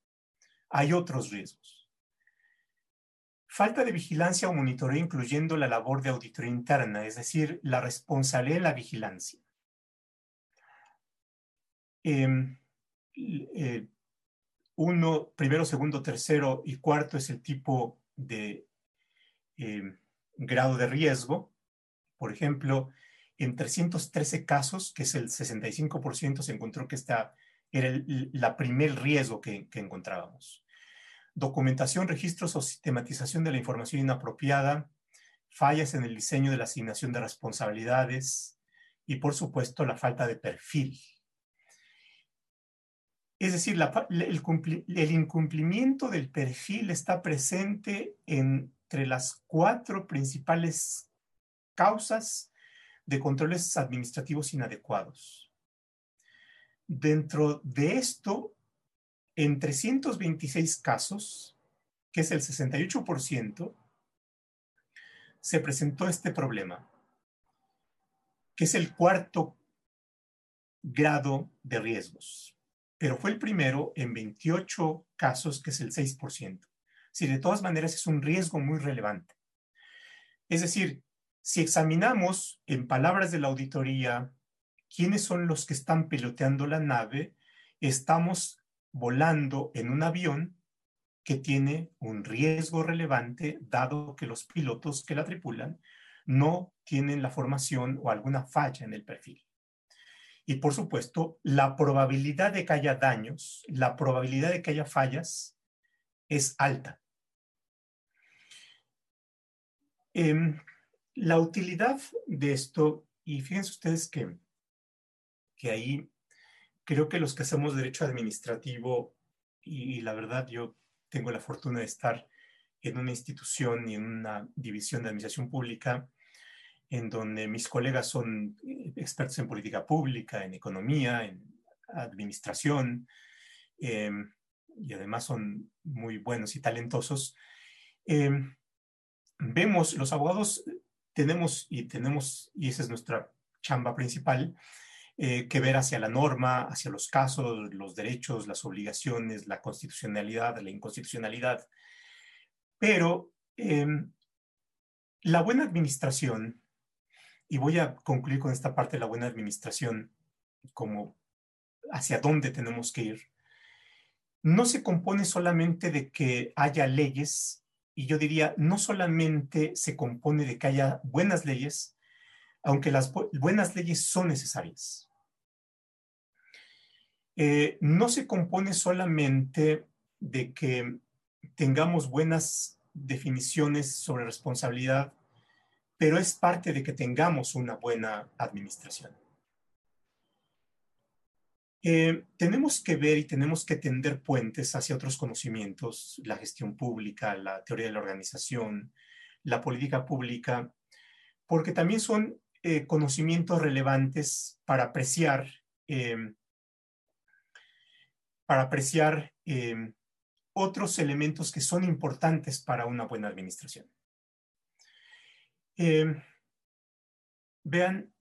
Hay otros riesgos. Falta de vigilancia o monitoreo incluyendo la labor de auditoría interna, es decir, la responsabilidad de la vigilancia. Em, eh, uno, primero, segundo, tercero y cuarto es el tipo de em, grado de riesgo. Por ejemplo, en 313 casos, que es el 65%, se encontró que esta era la primer riesgo que encontrábamos documentación, registros o sistematización de la información inapropiada, fallas en el diseño de la asignación de responsabilidades y, por supuesto, la falta de perfil. Es decir, el, incumplimiento del perfil está presente entre las cuatro principales causas de controles administrativos inadecuados. Dentro de esto, en 326 casos, que es el 68%, se presentó este problema, que es el cuarto grado de riesgos, pero fue el primero en 28 casos, que es el 6%. Si de todas maneras es un riesgo muy relevante. Es decir, si examinamos en palabras de la auditoría quiénes son los que están piloteando la nave, estamos volando en un avión que tiene un riesgo relevante dado que los pilotos que la tripulan no tienen la formación o alguna falla en el perfil. Y por supuesto, la probabilidad de que haya daños, la probabilidad de que haya fallas es alta. Em, la utilidad de esto, y fíjense ustedes que, que ahí creo que los que hacemos derecho administrativo, y, la verdad yo tengo la fortuna de estar en una institución y en una división de administración pública, en donde mis colegas son eh, expertos en política pública, en economía, en administración, em, y además son muy buenos y talentosos. Em, vemos, los abogados tenemos, y tenemos, y esa es nuestra chamba principal, eh, que ver hacia la norma, hacia los casos, los derechos, las obligaciones, la constitucionalidad, la inconstitucionalidad. Pero em, la buena administración, y voy a concluir con esta parte de la buena administración como hacia dónde tenemos que ir, no se compone solamente de que haya leyes, y yo diría, no solamente se compone de que haya buenas leyes, aunque las buenas leyes son necesarias. Eh, no se compone solamente de que tengamos buenas definiciones sobre responsabilidad, pero es parte de que tengamos una buena administración. Eh, tenemos que ver y tenemos que tender puentes hacia otros conocimientos, la gestión pública, la teoría de la organización, la política pública, porque también son eh, conocimientos relevantes para apreciar para apreciar em, otros elementos que son importantes para una buena administración. Em, vean,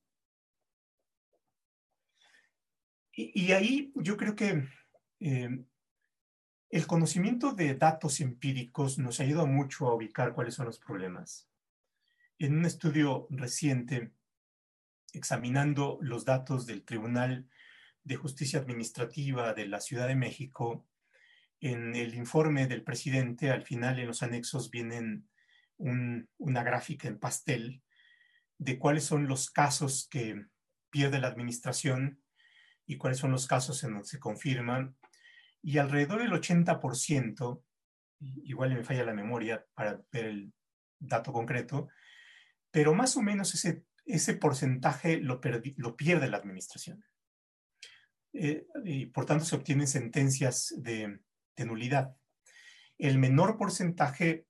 y, ahí yo creo que em, el conocimiento de datos empíricos nos ayuda mucho a ubicar cuáles son los problemas. En un estudio reciente, examinando los datos del Tribunal de Justicia Administrativa de la Ciudad de México, en el informe del presidente, al final en los anexos vienen una gráfica en pastel de cuáles son los casos que pierde la administración y cuáles son los casos en donde se confirman. Y alrededor del 80%, igual me falla la memoria para ver el dato concreto, pero más o menos ese, ese porcentaje lo, lo pierde la administración. Eh, y por tanto se obtienen sentencias de, nulidad. El menor porcentaje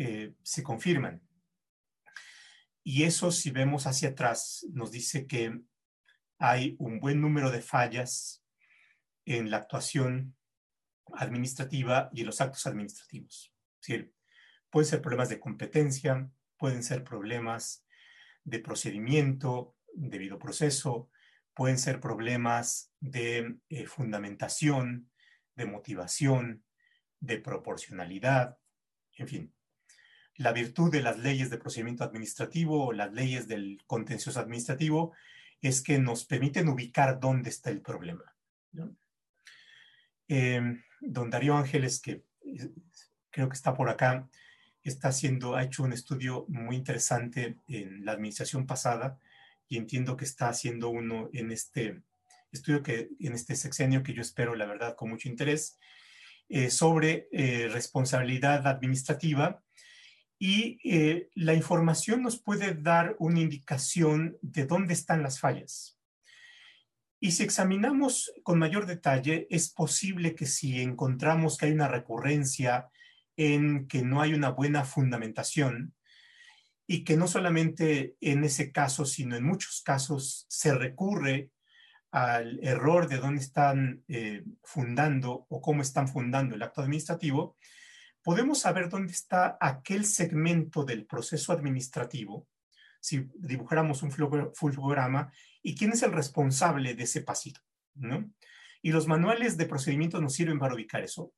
eh, se confirman. Y eso, si vemos hacia atrás, nos dice que hay un buen número de fallas en la actuación administrativa y en los actos administrativos. pueden ser problemas de competencia, pueden ser problemas de procedimiento, debido proceso, pueden ser problemas de eh, fundamentación, de motivación, de proporcionalidad, en fin. La virtud de las leyes de procedimiento administrativo o las leyes del contencioso administrativo es que nos permiten ubicar dónde está el problema. Em, don Darío Ángeles, que eh, creo que está por acá, está haciendo, ha hecho un estudio muy interesante en la administración pasada y entiendo que está haciendo uno en este estudio que en este sexenio que yo espero, la verdad, con mucho interés, eh, sobre eh, responsabilidad administrativa y eh, la información nos puede dar una indicación de dónde están las fallas. Y si examinamos con mayor detalle, es posible que si encontramos que hay una recurrencia en que no hay una buena fundamentación y que no solamente en ese caso, sino en muchos casos se recurre al error de dónde están eh, fundando o cómo están fundando el acto administrativo, podemos saber dónde está aquel segmento del proceso administrativo, si dibujáramos un flujograma, y quién es el responsable de ese pasito, ¿no? Y los manuales de procedimiento nos sirven para ubicar eso.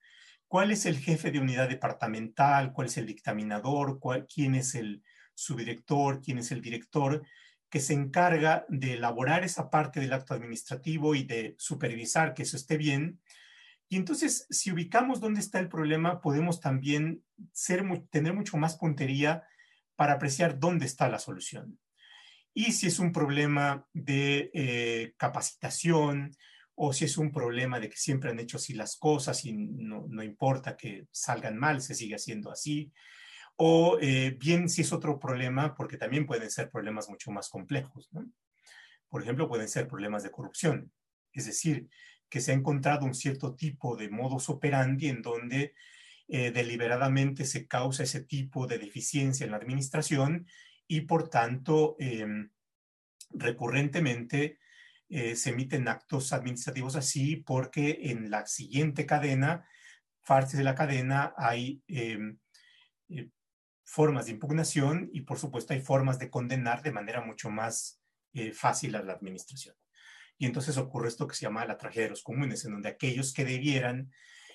¿Cuál es el jefe de unidad departamental? ¿Cuál es el dictaminador? ¿Quién es el subdirector? ¿Quién es el director? que se encarga de elaborar esa parte del acto administrativo y de supervisar que eso esté bien y entonces, si ubicamos dónde está el problema, podemos también ser, tener mucho más puntería para apreciar dónde está la solución. Y si es un problema de eh, capacitación o si es un problema de que siempre han hecho así las cosas y no, importa que salgan mal, se sigue haciendo así. O eh, bien si es otro problema, porque también pueden ser problemas mucho más complejos. Por ejemplo, pueden ser problemas de corrupción. Es decir, que se ha encontrado un cierto tipo de modus operandi en donde eh, deliberadamente se causa ese tipo de deficiencia en la administración y por tanto em, recurrentemente eh, se emiten actos administrativos así porque en la siguiente cadena, partes de la cadena, hay em, eh, formas de impugnación y por supuesto hay formas de condenar de manera mucho más fácil a la administración. Y entonces ocurre esto que se llama la tragedia de los comunes, en donde aquellos que debieran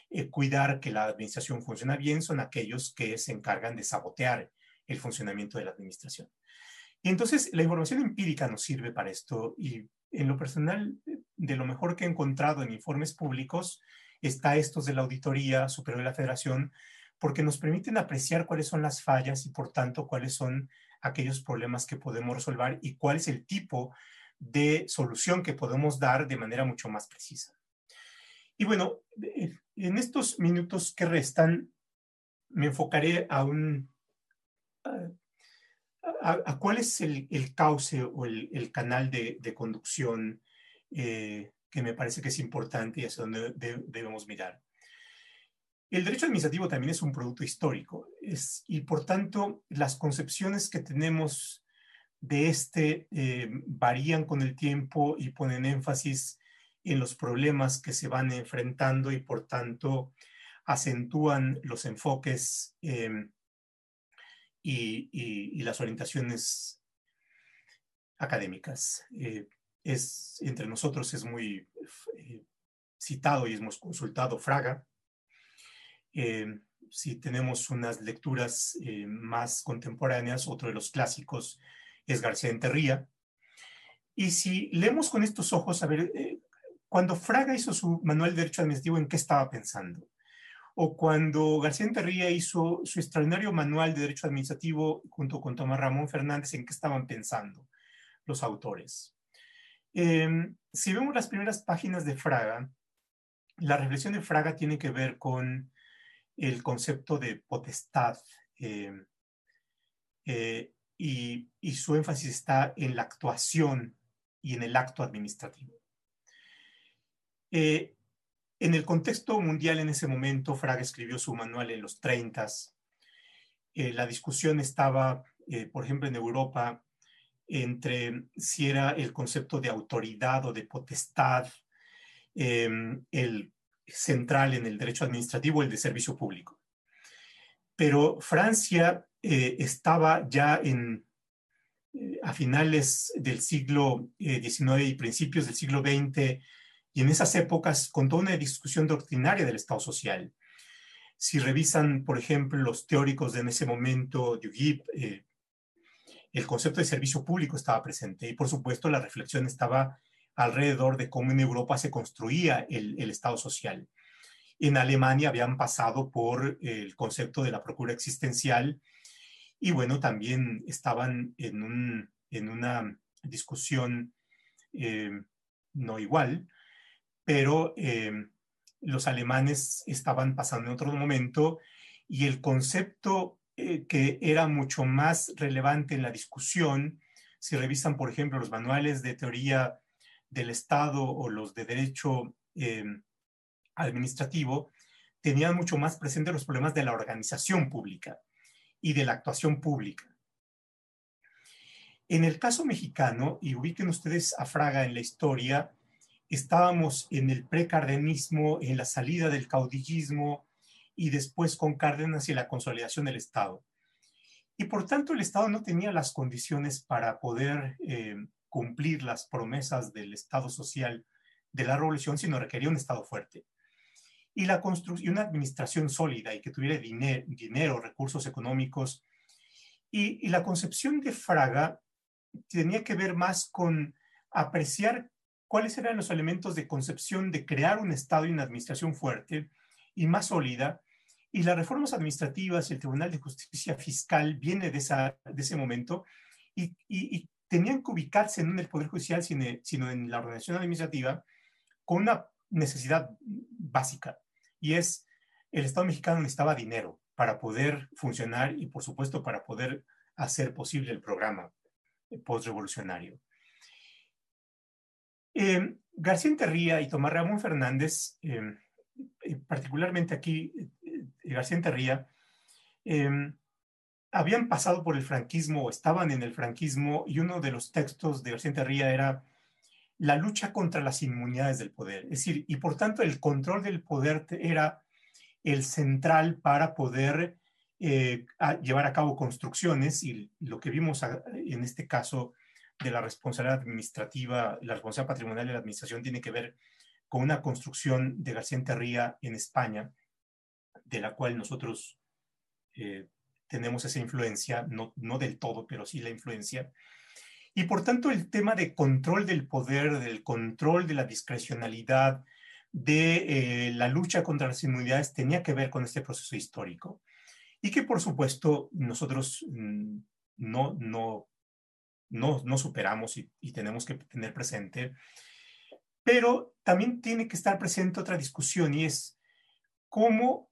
eh, cuidar que la administración funciona bien son aquellos que se encargan de sabotear el funcionamiento de la administración. Y entonces la información empírica nos sirve para esto y en lo personal, de lo mejor que he encontrado en informes públicos está estos de la Auditoría Superior de la Federación, porque nos permiten apreciar cuáles son las fallas y por tanto cuáles son aquellos problemas que podemos resolver y cuál es el tipo de solución que podemos dar de manera mucho más precisa. Y bueno, en estos minutos que restan, me enfocaré a un... a, cuál es el, cauce o el, canal de, conducción eh, que me parece que es importante y hacia donde debemos mirar. El derecho administrativo también es un producto histórico es, y por tanto las concepciones que tenemos de este eh, varían con el tiempo y ponen énfasis en los problemas que se van enfrentando y por tanto acentúan los enfoques em, y, las orientaciones académicas. Eh, es, entre nosotros es muy eh, citado y hemos consultado Fraga. Em, si tenemos unas lecturas más contemporáneas, otro de los clásicos es García Enterría. Y si leemos con estos ojos, a ver, eh, cuando Fraga hizo su manual de derecho administrativo, ¿en qué estaba pensando? O cuando García Enterría hizo su extraordinario manual de derecho administrativo junto con Tomás Ramón Fernández, ¿en qué estaban pensando los autores? Em, si vemos las primeras páginas de Fraga, la reflexión de Fraga tiene que ver con el concepto de potestad. Em, eh, y, su énfasis está en la actuación y en el acto administrativo. Eh, en el contexto mundial en ese momento, Fraga escribió su manual en los 30. Eh, la discusión estaba, eh, por ejemplo, en Europa, entre si era el concepto de autoridad o de potestad el central en el derecho administrativo, el de servicio público. Pero Francia eh, estaba ya en, eh, a finales del siglo XIX eh, y principios del siglo XX, y en esas épocas con toda una discusión doctrinaria del Estado social. Si revisan, por ejemplo, los teóricos de en ese momento, el concepto de servicio público estaba presente y, por supuesto, la reflexión estaba alrededor de cómo en Europa se construía el Estado social. En Alemania habían pasado por el concepto de la procura existencial y, bueno, también estaban en, un, en una discusión eh, no igual, pero eh, los alemanes estaban pasando en otro momento y el concepto eh, que era mucho más relevante en la discusión, si revisan, por ejemplo, los manuales de teoría del Estado o los de derecho administrativo, tenían mucho más presente los problemas de la organización pública y de la actuación pública. En el caso mexicano, y ubiquen ustedes a Fraga en la historia, estábamos en el precardenismo, en la salida del caudillismo y después con Cárdenas y la consolidación del Estado. Y por tanto el Estado no tenía las condiciones para poder eh, cumplir las promesas del Estado social de la revolución, sino requería un Estado fuerte. Y la construcción, una administración sólida y que tuviera dinero, recursos económicos. Y, y la concepción de Fraga tenía que ver más con apreciar cuáles eran los elementos de concepción de crear un Estado y una administración fuerte y más sólida. Y las reformas administrativas y el Tribunal de Justicia Fiscal viene de, esa, de ese momento y, y, tenían que ubicarse no en el Poder Judicial, sino, en la organización administrativa con una necesidad básica y es el Estado mexicano necesitaba dinero para poder funcionar y por supuesto para poder hacer posible el programa postrevolucionario. Eh, García Enterría y Tomás Ramón Fernández, eh, particularmente aquí eh, García Enterría, em, habían pasado por el franquismo o estaban en el franquismo y uno de los textos de García Enterría era la lucha contra las inmunidades del poder. Es decir, y por tanto el control del poder era el central para poder llevar a cabo construcciones y lo que vimos en este caso de la responsabilidad administrativa, la responsabilidad patrimonial de la administración tiene que ver con una construcción de García Enterría en España, de la cual nosotros eh, tenemos esa influencia, no, no del todo, pero sí la influencia. Y por tanto el tema de control del poder, del control de la discrecionalidad, de eh, la lucha contra las inmunidades tenía que ver con este proceso histórico. Y que por supuesto nosotros mm, no, no no, superamos y, tenemos que tener presente. Pero también tiene que estar presente otra discusión y es cómo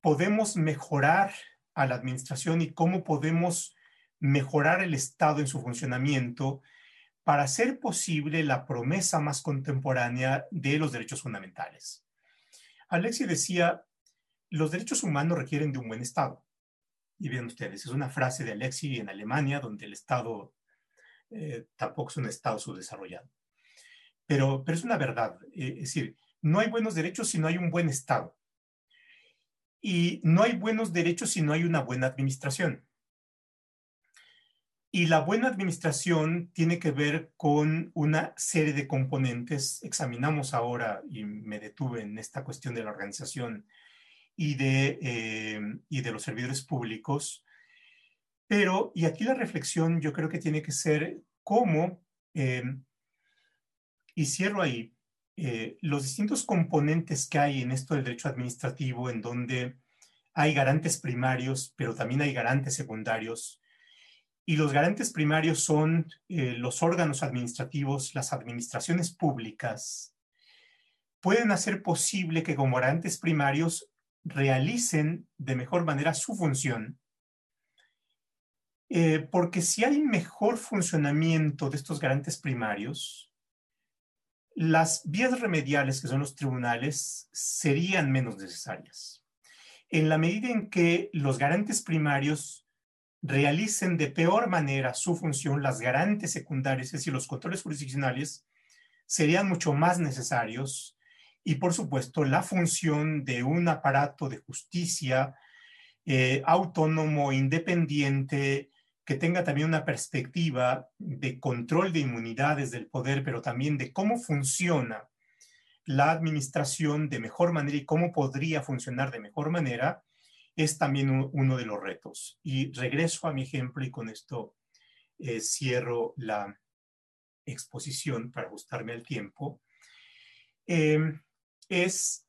podemos mejorar a la administración y cómo podemos mejorar el Estado en su funcionamiento para hacer posible la promesa más contemporánea de los derechos fundamentales. Alexi decía, los derechos humanos requieren de un buen Estado. Y bien ustedes, es una frase de Alexi en Alemania, donde el Estado eh, tampoco es un Estado subdesarrollado. Pero, pero es una verdad. Eh, es decir, no hay buenos derechos si no hay un buen Estado. Y no hay buenos derechos si no hay una buena administración. Y la buena administración tiene que ver con una serie de componentes. Examinamos ahora, y me detuve en esta cuestión de la organización y de, eh, y de los servidores públicos. Pero, y aquí la reflexión yo creo que tiene que ser cómo, eh, y cierro ahí, eh, los distintos componentes que hay en esto del derecho administrativo, en donde hay garantes primarios, pero también hay garantes secundarios. Y los garantes primarios son los órganos administrativos, las administraciones públicas, pueden hacer posible que como garantes primarios realicen de mejor manera su función. Eh, porque si hay mejor funcionamiento de estos garantes primarios, las vías remediales, que son los tribunales, serían menos necesarias. En la medida en que los garantes primarios realicen de peor manera su función, las garantes secundarias, es decir, los controles jurisdiccionales, serían mucho más necesarios. Y por supuesto la función de un aparato de justicia eh, autónomo, independiente, que tenga también una perspectiva de control de inmunidades del poder, pero también de cómo funciona la administración de mejor manera y cómo podría funcionar de mejor manera es también uno de los retos. Y regreso a mi ejemplo y con esto eh, cierro la exposición para ajustarme al tiempo. Em, es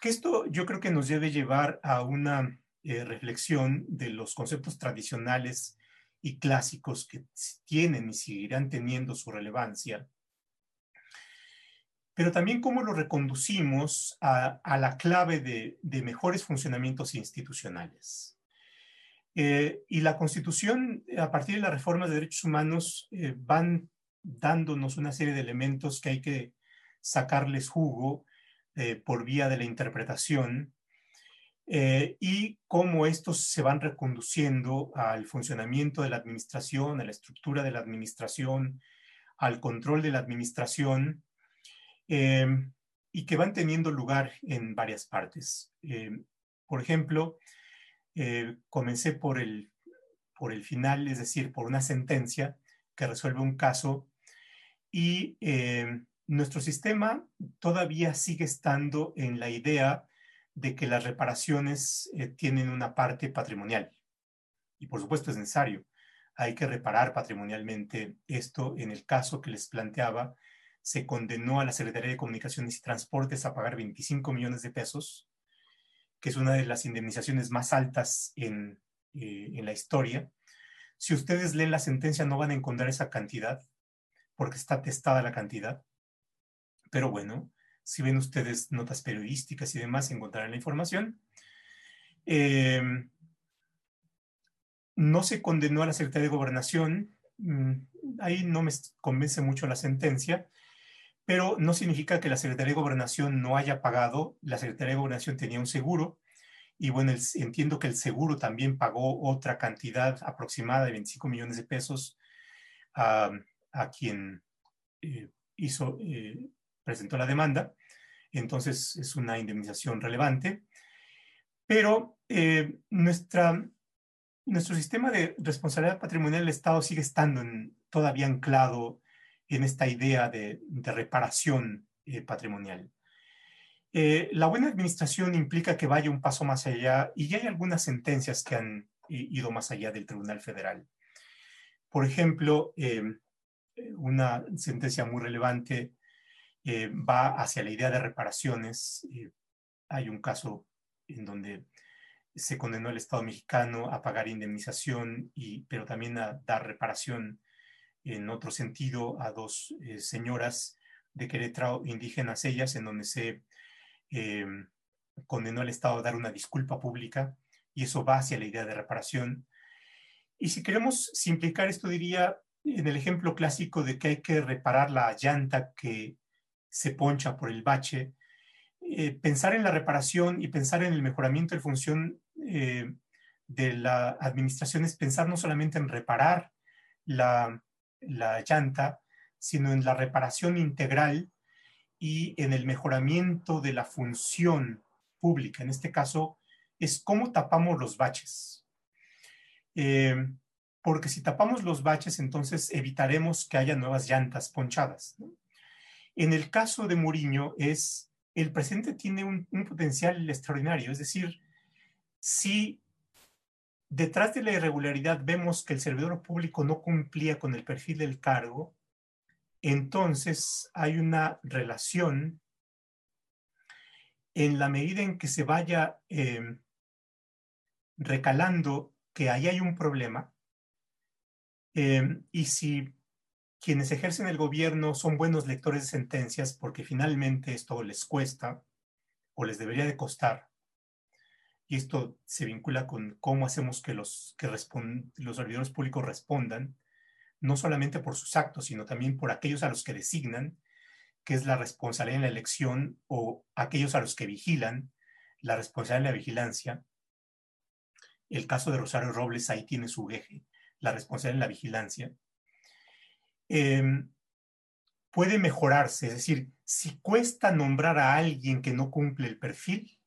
que esto yo creo que nos debe llevar a una eh, reflexión de los conceptos tradicionales y clásicos que tienen y seguirán teniendo su relevancia, pero también cómo lo reconducimos a, la clave de, mejores funcionamientos institucionales. Eh, y la Constitución, a partir de las reformas de derechos humanos, eh, van dándonos una serie de elementos que hay que sacarles jugo eh, por vía de la interpretación y cómo estos se van reconduciendo al funcionamiento de la administración, a la estructura de la administración, al control de la administración Em, y que van teniendo lugar en varias partes. Em, por ejemplo, eh, comencé por el, por el final, es decir, por una sentencia que resuelve un caso y em, nuestro sistema todavía sigue estando en la idea de que las reparaciones eh, tienen una parte patrimonial. Y por supuesto es necesario. Hay que reparar patrimonialmente esto en el caso que les planteaba se condenó a la Secretaría de Comunicaciones y Transportes a pagar 25 millones de pesos, que es una de las indemnizaciones más altas en, eh, en la historia. Si ustedes leen la sentencia no van a encontrar esa cantidad, porque está testada la cantidad. Pero bueno, si ven ustedes notas periodísticas y demás, encontrarán la información. Em, no se condenó a la Secretaría de Gobernación. Mm, ahí no me convence mucho la sentencia pero no significa que la Secretaría de Gobernación no haya pagado. La Secretaría de Gobernación tenía un seguro y bueno, entiendo que el seguro también pagó otra cantidad aproximada de 25 millones de pesos a, quien eh, hizo, eh, presentó la demanda. Entonces es una indemnización relevante. Pero eh, nuestra, nuestro sistema de responsabilidad patrimonial del Estado sigue estando todavía anclado en esta idea de, reparación eh, patrimonial. Eh, la buena administración implica que vaya un paso más allá y ya hay algunas sentencias que han ido más allá del Tribunal Federal. Por ejemplo, em, una sentencia muy relevante eh, va hacia la idea de reparaciones. hay un caso en donde se condenó al Estado mexicano a pagar indemnización, y, pero también a dar reparación en otro sentido a dos eh, señoras de Querétaro, indígenas ellas, en donde se eh, condenó al Estado a dar una disculpa pública y eso va hacia la idea de reparación. Y si queremos simplificar esto, diría en el ejemplo clásico de que hay que reparar la llanta que se poncha por el bache, eh, pensar en la reparación y pensar en el mejoramiento de función de la administración es pensar no solamente en reparar la, la llanta, sino en la reparación integral y en el mejoramiento de la función pública. En este caso, es cómo tapamos los baches. Eh, porque si tapamos los baches, entonces evitaremos que haya nuevas llantas ponchadas. En el caso de Muriño, es el presente tiene un, un potencial extraordinario, es decir, si detrás de la irregularidad vemos que el servidor público no cumplía con el perfil del cargo, entonces hay una relación en la medida en que se vaya em, recalando que ahí hay un problema em, y si quienes ejercen el gobierno son buenos lectores de sentencias porque finalmente esto les cuesta o les debería de costar, y esto se vincula con cómo hacemos que los, que los servidores públicos respondan, no solamente por sus actos, sino también por aquellos a los que designan, que es la responsabilidad en la elección, o aquellos a los que vigilan, la responsabilidad en la vigilancia. El caso de Rosario Robles ahí tiene su eje, la responsabilidad en la vigilancia. Em, puede mejorarse, es decir, si cuesta nombrar a alguien que no cumple el perfil,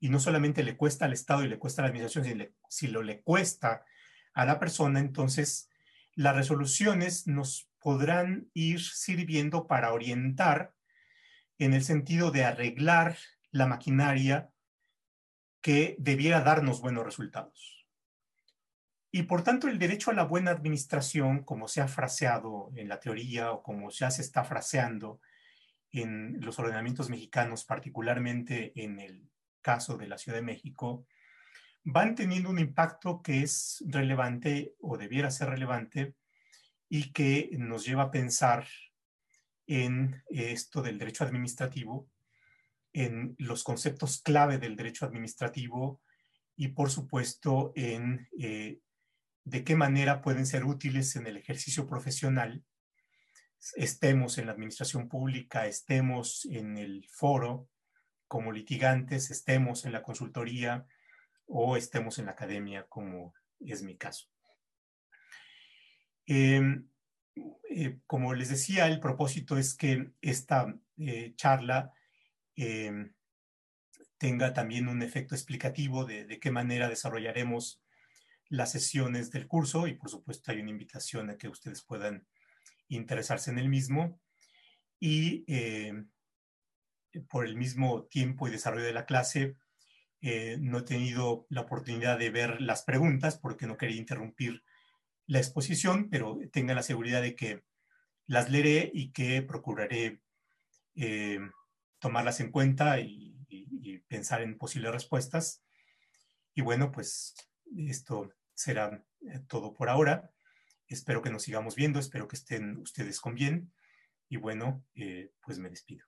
y no solamente le cuesta al Estado y le cuesta a la administración, sino si lo le cuesta a la persona, entonces las resoluciones nos podrán ir sirviendo para orientar en el sentido de arreglar la maquinaria que debiera darnos buenos resultados. Y por tanto, el derecho a la buena administración, como se ha fraseado en la teoría o como ya se está fraseando en los ordenamientos mexicanos, particularmente en el caso de la Ciudad de México, van teniendo un impacto que es relevante o debiera ser relevante y que nos lleva a pensar en esto del derecho administrativo, en los conceptos clave del derecho administrativo y por supuesto en eh, de qué manera pueden ser útiles en el ejercicio profesional, estemos en la administración pública, estemos en el foro como litigantes, estemos en la consultoría o estemos en la academia, como es mi caso. Em, eh, como les decía, el propósito es que esta eh, charla em, tenga también un efecto explicativo de, de, qué manera desarrollaremos las sesiones del curso y por supuesto hay una invitación a que ustedes puedan interesarse en el mismo y em, por el mismo tiempo y desarrollo de la clase eh, no he tenido la oportunidad de ver las preguntas porque no quería interrumpir la exposición, pero tengan la seguridad de que las leeré y que procuraré eh, tomarlas en cuenta y, pensar en posibles respuestas. Y bueno, pues esto será eh, todo por ahora. Espero que nos sigamos viendo, espero que estén ustedes con bien. Y bueno, pues me despido.